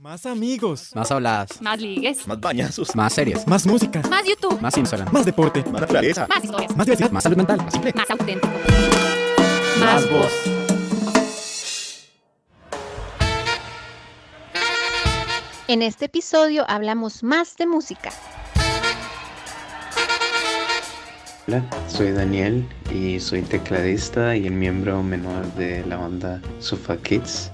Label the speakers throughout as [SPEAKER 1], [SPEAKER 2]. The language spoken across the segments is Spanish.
[SPEAKER 1] Más amigos.
[SPEAKER 2] Más habladas.
[SPEAKER 3] Más ligues.
[SPEAKER 4] Más bañazos.
[SPEAKER 2] Más series.
[SPEAKER 1] Más música.
[SPEAKER 3] Más YouTube.
[SPEAKER 2] Más Instagram.
[SPEAKER 1] Más deporte.
[SPEAKER 4] Más naturaleza.
[SPEAKER 3] Más historias.
[SPEAKER 1] Más diversidad.
[SPEAKER 2] Más salud mental. Más simple.
[SPEAKER 3] Más auténtico.
[SPEAKER 1] Más voz.
[SPEAKER 5] En este episodio hablamos más de música.
[SPEAKER 6] Hola, soy Daniel y soy tecladista y el miembro menor de la banda Sofa Kids.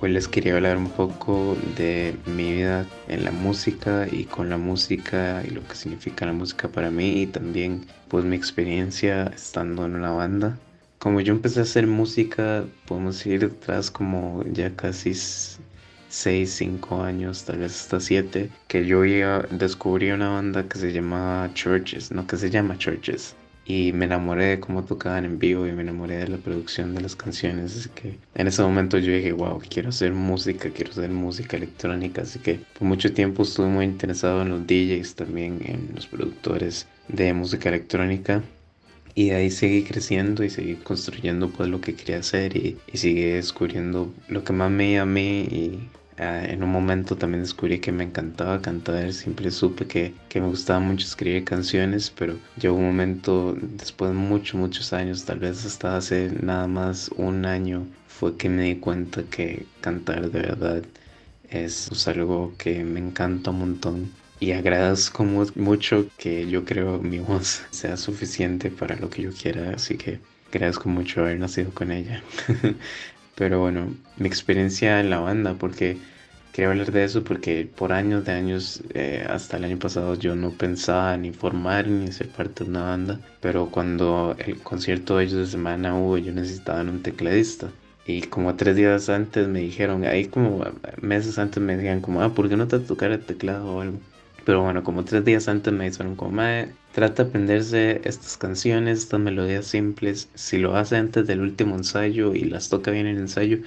[SPEAKER 6] Hoy les quería hablar un poco de mi vida en la música y con la música y lo que significa la música para mí y también pues mi experiencia estando en una banda. Como yo empecé a hacer música, podemos ir atrás como ya casi 6, 5 años, tal vez hasta 7, que yo ya descubrí una banda que se llama Churches, no que se llama Churches. Y me enamoré de cómo tocaban en vivo y me enamoré de la producción de las canciones. Así que en ese momento yo dije, wow, quiero hacer música, quiero hacer música electrónica. Así que por mucho tiempo estuve muy interesado en los DJs, también en los productores de música electrónica. Y ahí seguí creciendo y seguí construyendo pues lo que quería hacer y, y seguí descubriendo lo que más me a y ah, en un momento también descubrí que me encantaba cantar, siempre supe que, que me gustaba mucho escribir canciones, pero llegó un momento después de muchos, muchos años, tal vez hasta hace nada más un año, fue que me di cuenta que cantar de verdad es algo que me encanta un montón y agradezco mu- mucho que yo creo mi voz sea suficiente para lo que yo quiera, así que agradezco mucho haber nacido con ella. Pero bueno, mi experiencia en la banda, porque quería hablar de eso, porque por años de años, eh, hasta el año pasado, yo no pensaba ni formar ni ser parte de una banda, pero cuando el concierto de ellos de semana hubo, yo necesitaba un tecladista. Y como tres días antes me dijeron, ahí como meses antes me decían como, ah, ¿por qué no te tocar el teclado o algo? Pero bueno, como tres días antes me dijeron como, "Mae, trata de aprenderse estas canciones, estas melodías simples. Si lo hace antes del último ensayo y las toca bien en el ensayo,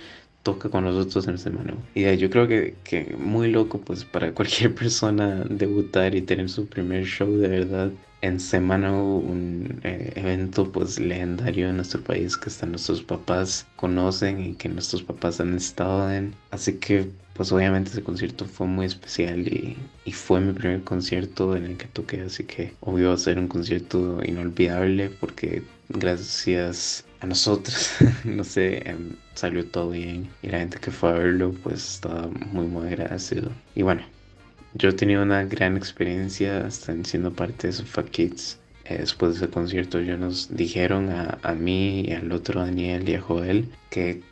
[SPEAKER 6] toca con nosotros en el semana. Y eh, yo creo que, que muy loco, pues para cualquier persona debutar y tener su primer show de verdad. En semana un eh, evento pues legendario en nuestro país que hasta nuestros papás conocen y que nuestros papás han estado en. Así que pues obviamente ese concierto fue muy especial y, y fue mi primer concierto en el que toqué, así que obvio va a ser un concierto inolvidable porque gracias a nosotros, no sé, em, salió todo bien y la gente que fue a verlo pues estaba muy muy agradecido. Y bueno, yo he tenido una gran experiencia hasta siendo parte de Sofa Kids. Eh, después de ese concierto ellos nos dijeron a, mí y al otro Daniel y a Joel que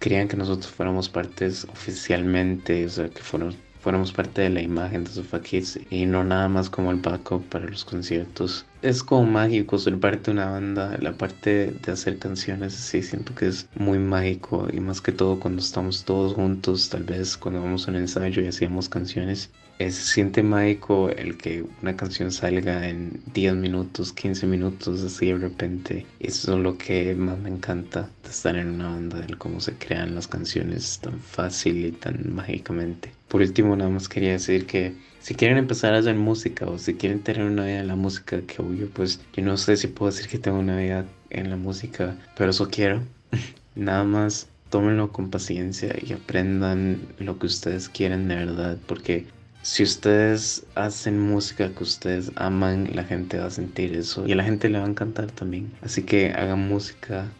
[SPEAKER 6] querían que nosotros fuéramos partes oficialmente, o sea, que fuéramos, fuéramos parte de la imagen de Sofa Kids y no nada más como el backup para los conciertos. Es como mágico ser parte de una banda, la parte de hacer canciones, sí, siento que es muy mágico y más que todo cuando estamos todos juntos, tal vez cuando vamos a un ensayo y hacíamos canciones. Eh, se siente mágico el que una canción salga en 10 minutos, 15 minutos, así de repente. Eso es lo que más me encanta de estar en una banda, el cómo se crean las canciones tan fácil y tan mágicamente. Por último, nada más quería decir que si quieren empezar a hacer música o si quieren tener una vida en la música, que obvio, pues yo no sé si puedo decir que tengo una vida en la música, pero eso quiero. Nada más tómenlo con paciencia y aprendan lo que ustedes quieren de verdad, porque si ustedes hacen música que ustedes aman, la gente va a sentir eso y a la gente le va a encantar también. Así que hagan música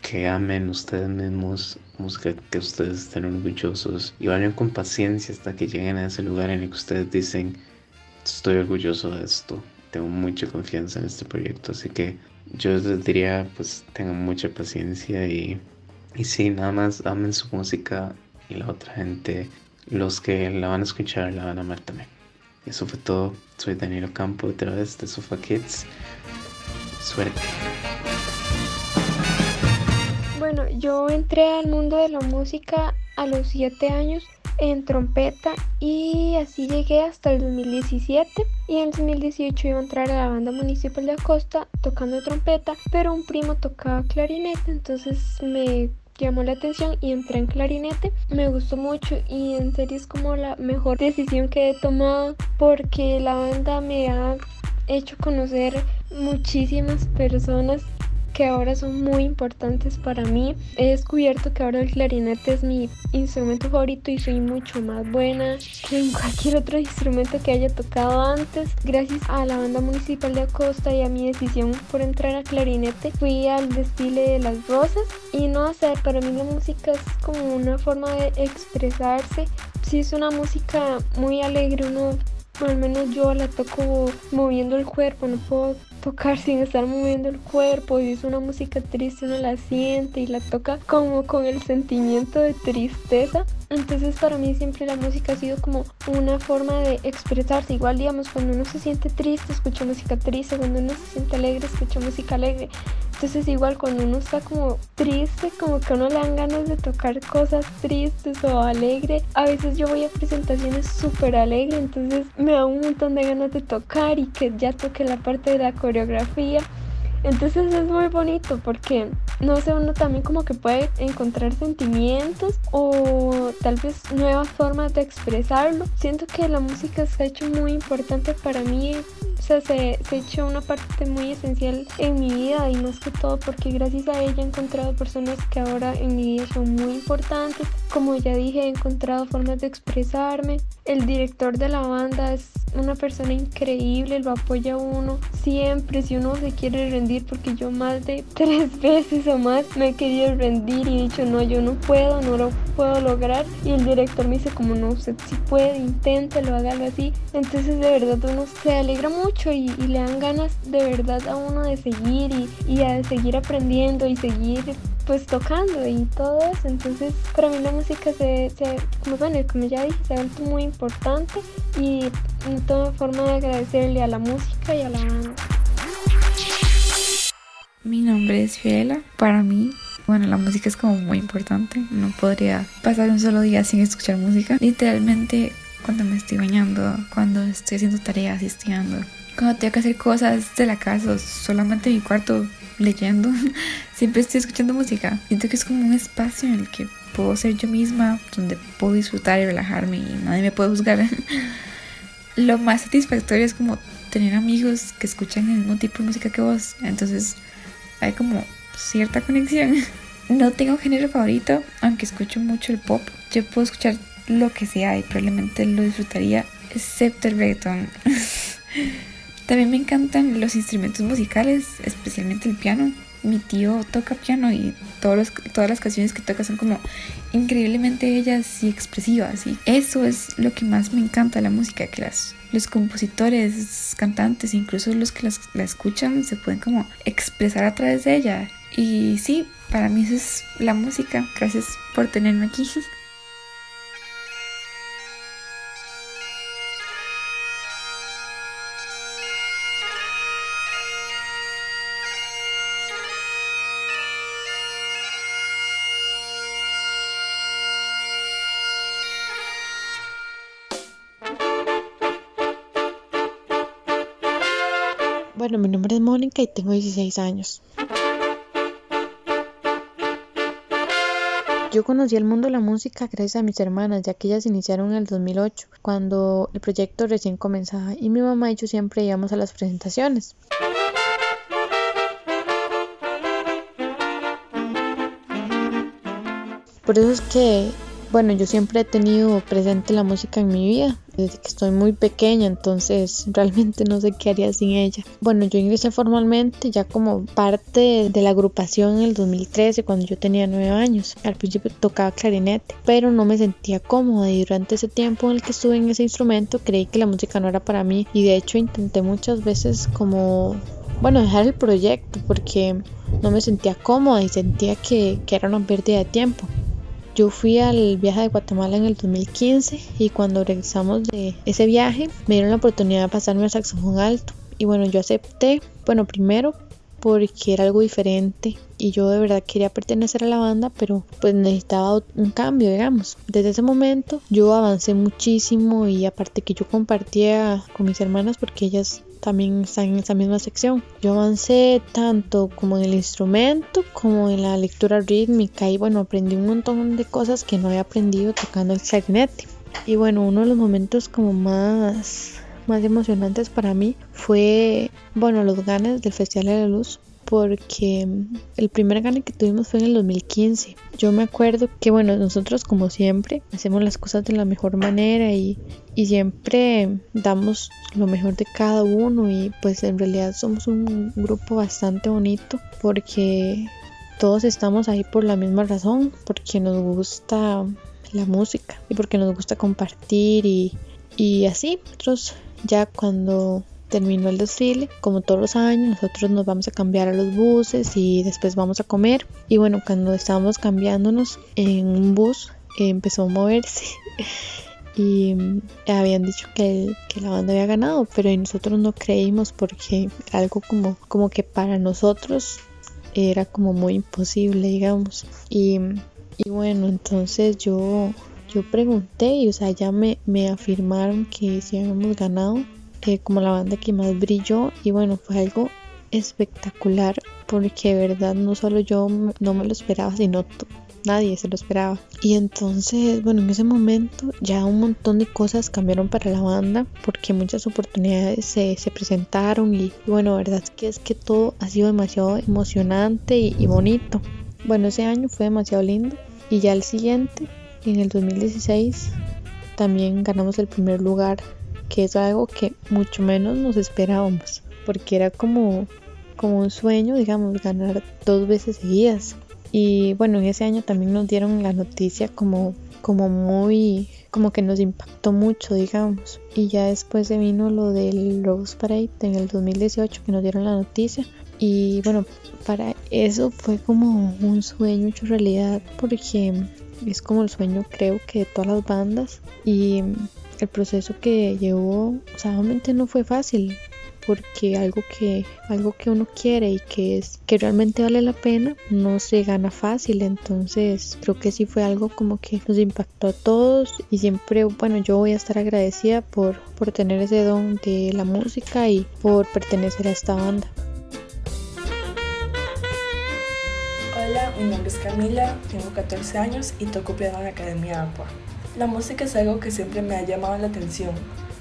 [SPEAKER 6] que amen ustedes mismos, música que ustedes estén orgullosos y vayan con paciencia hasta que lleguen a ese lugar en el que ustedes dicen, estoy orgulloso de esto, tengo mucha confianza en este proyecto, así que yo les diría, pues tengan mucha paciencia y, y sí, nada más amen su música y la otra gente, los que la van a escuchar, la van a amar también. Eso fue todo, soy Daniel Campo otra vez de Sofa Kids, suerte.
[SPEAKER 7] Bueno, yo entré al mundo de la música a los 7 años en trompeta y así llegué hasta el 2017 y en el 2018 iba a entrar a la banda municipal de Acosta tocando trompeta, pero un primo tocaba clarinete, entonces me llamó la atención y entré en clarinete. Me gustó mucho y en serio es como la mejor decisión que he tomado porque la banda me ha hecho conocer muchísimas personas que ahora son muy importantes para mí. He descubierto que ahora el clarinete es mi instrumento favorito y soy mucho más buena que en cualquier otro instrumento que haya tocado antes. Gracias a la banda municipal de Acosta y a mi decisión por entrar a clarinete, fui al desfile de las rosas y no sé, para mí la música es como una forma de expresarse. Si es una música muy alegre, uno al menos yo la toco moviendo el cuerpo, no puedo tocar sin estar moviendo el cuerpo. Si es una música triste, uno la siente y la toca como con el sentimiento de tristeza. Entonces para mí siempre la música ha sido como una forma de expresarse. Igual digamos, cuando uno se siente triste, escucha música triste. Cuando uno se siente alegre, escucha música alegre. Entonces igual cuando uno está como triste, como que uno le dan ganas de tocar cosas tristes o alegre. A veces yo voy a presentaciones súper alegre, entonces me da un montón de ganas de tocar y que ya toque la parte de la coreografía. Entonces es muy bonito porque, no sé, uno también como que puede encontrar sentimientos o tal vez nuevas formas de expresarlo. Siento que la música se ha hecho muy importante para mí o sea, se, se ha hecho una parte muy esencial en mi vida y más que todo porque gracias a ella he encontrado personas que ahora en mi vida son muy importantes. Como ya dije, he encontrado formas de expresarme. El director de la banda es una persona increíble, lo apoya uno siempre si uno se quiere rendir porque yo más de tres veces o más me he querido rendir y he dicho no, yo no puedo, no lo puedo lograr y el director me dice como no, usted si puede, inténtelo, hágalo así. Entonces de verdad uno se alegra mucho y, le dan ganas de verdad a uno de seguir y, y a seguir aprendiendo y seguir pues tocando y todo eso. Entonces para mí la música se, se como, bueno, como ya dije, se ha vuelto muy importante y en toda forma de agradecerle a la música y a la banda.
[SPEAKER 2] Mi nombre es Fiela. Para mí, bueno, la música es como muy importante. No podría pasar un solo día sin escuchar música. Literalmente cuando me estoy bañando, cuando estoy haciendo tareas estudiando, cuando tengo que hacer cosas de la casa solamente en mi cuarto leyendo, siempre estoy escuchando música. Siento que es como un espacio en el que puedo ser yo misma, donde puedo disfrutar y relajarme y nadie me puede juzgar. Lo más satisfactorio es como tener amigos que escuchan el mismo tipo de música que vos. Entonces hay como cierta conexión. No tengo género favorito, aunque escucho mucho el pop. Yo puedo escuchar lo que sea y probablemente lo disfrutaría, excepto el reggaeton. También me encantan los instrumentos musicales, especialmente el piano. Mi tío toca piano y todos todas las canciones que toca son como increíblemente bellas y expresivas. Y eso es lo que más me encanta de la música, que las, los compositores, cantantes, incluso los que la escuchan, se pueden como expresar a través de ella. Y sí, para mí eso es la música. Gracias por tenerme aquí.
[SPEAKER 3] Bueno, mi nombre es Mónica y tengo 16 años. Yo conocí el mundo de la música gracias a mis hermanas, ya que ellas iniciaron en el 2008, cuando el proyecto recién comenzaba, y mi mamá y yo siempre íbamos a las presentaciones. Por eso es que bueno, yo siempre he tenido presente la música en mi vida, desde que estoy muy pequeña, entonces realmente no sé qué haría sin ella. Bueno, yo ingresé formalmente ya como parte de la agrupación en el 2013, cuando yo tenía 9 años. Al principio tocaba clarinete, pero no me sentía cómoda y durante ese tiempo en el que estuve en ese instrumento creí que la música no era para mí y de hecho intenté muchas veces como, bueno, dejar el proyecto porque no me sentía cómoda y sentía que, que era una pérdida de tiempo. Yo fui al viaje de Guatemala en el 2015 y cuando regresamos de ese viaje me dieron la oportunidad de pasarme al saxofón alto. Y bueno, yo acepté, bueno, primero porque era algo diferente y yo de verdad quería pertenecer a la banda, pero pues necesitaba un cambio, digamos. Desde ese momento yo avancé muchísimo y aparte que yo compartía con mis hermanas porque ellas también están en esa misma sección. Yo avancé tanto como en el instrumento como en la lectura rítmica y bueno, aprendí un montón de cosas que no había aprendido tocando el clarinete. Y bueno, uno de los momentos como más más emocionantes para mí fue, bueno, los ganes del Festival de la Luz porque el primer gane que tuvimos fue en el 2015. Yo me acuerdo que, bueno, nosotros como siempre hacemos las cosas de la mejor manera y, y siempre damos lo mejor de cada uno y pues en realidad somos un grupo bastante bonito porque todos estamos ahí por la misma razón, porque nos gusta la música y porque nos gusta compartir y, y así. Nosotros ya cuando terminó el desfile, como todos los años, nosotros nos vamos a cambiar a los buses y después vamos a comer. Y bueno, cuando estábamos cambiándonos en un bus, empezó a moverse. y habían dicho que, que, la banda había ganado, pero nosotros no creímos porque algo como, como que para nosotros era como muy imposible, digamos. Y, y bueno, entonces yo, yo pregunté y o sea, ya me, me afirmaron que sí habíamos ganado como la banda que más brilló y bueno, fue algo espectacular porque verdad no solo yo no me lo esperaba, sino nadie se lo esperaba. Y entonces, bueno, en ese momento ya un montón de cosas cambiaron para la banda porque muchas oportunidades se, se presentaron y, bueno, verdad es que es que todo ha sido demasiado emocionante y, y bonito. Bueno, ese año fue demasiado lindo y ya el siguiente, en el 2016, también ganamos el primer lugar que es algo que mucho menos nos esperábamos, porque era como, como un sueño, digamos, ganar dos veces seguidas. Y bueno, en ese año también nos dieron la noticia como, como muy, como que nos impactó mucho, digamos. Y ya después se vino lo del Rose Parade en el 2018 que nos dieron la noticia. Y bueno, para eso fue como un sueño hecho realidad porque es como el sueño creo que de todas las bandas. Y el proceso que llevó, o sea, obviamente no fue fácil, porque algo que algo que uno quiere y que es que realmente vale la pena no se gana fácil entonces creo que sí fue algo como que nos impactó a todos y siempre bueno yo voy a estar agradecida por por tener ese don de la música y por pertenecer a esta banda
[SPEAKER 4] Hola, mi nombre es Camila, tengo 14 años y toco piano en la Academia Aqua. La música es algo que siempre me ha llamado la atención.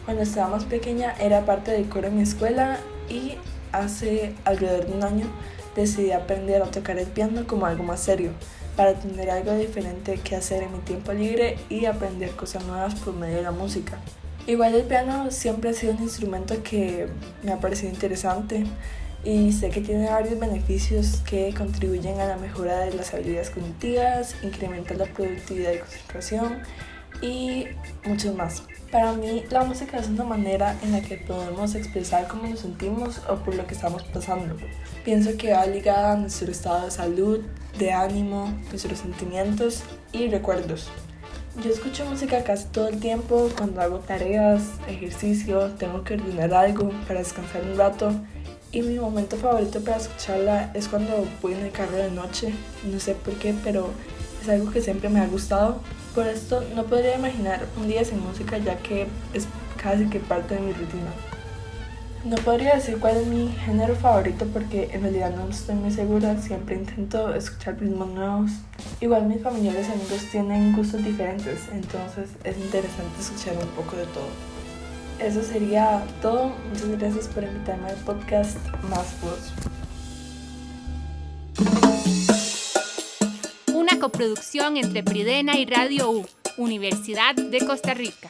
[SPEAKER 4] Cuando estaba más pequeña era parte del coro en mi escuela y hace alrededor de un año decidí aprender a tocar el piano como algo más serio, para tener algo diferente que hacer en mi tiempo libre y aprender cosas nuevas por medio de la música. Igual el piano siempre ha sido un instrumento que me ha parecido interesante y sé que tiene varios beneficios que contribuyen a la mejora de las habilidades cognitivas, incrementar la productividad y concentración y muchos más. Para mí la música es una manera en la que podemos expresar cómo nos sentimos o por lo que estamos pasando. Pienso que va ligada a nuestro estado de salud, de ánimo, nuestros sentimientos y recuerdos. Yo escucho música casi todo el tiempo cuando hago tareas, ejercicio, tengo que ordenar algo para descansar un rato y mi momento favorito para escucharla es cuando voy en el carro de noche. No sé por qué, pero es algo que siempre me ha gustado por esto no podría imaginar un día sin música ya que es casi que parte de mi rutina. No podría decir cuál es mi género favorito porque en realidad no estoy muy segura, siempre intento escuchar ritmos nuevos. Igual mis familiares y amigos tienen gustos diferentes, entonces es interesante escuchar un poco de todo. Eso sería todo, muchas gracias por invitarme al podcast Más Voz.
[SPEAKER 5] Coproducción entre Pridena y Radio U, Universidad de Costa Rica.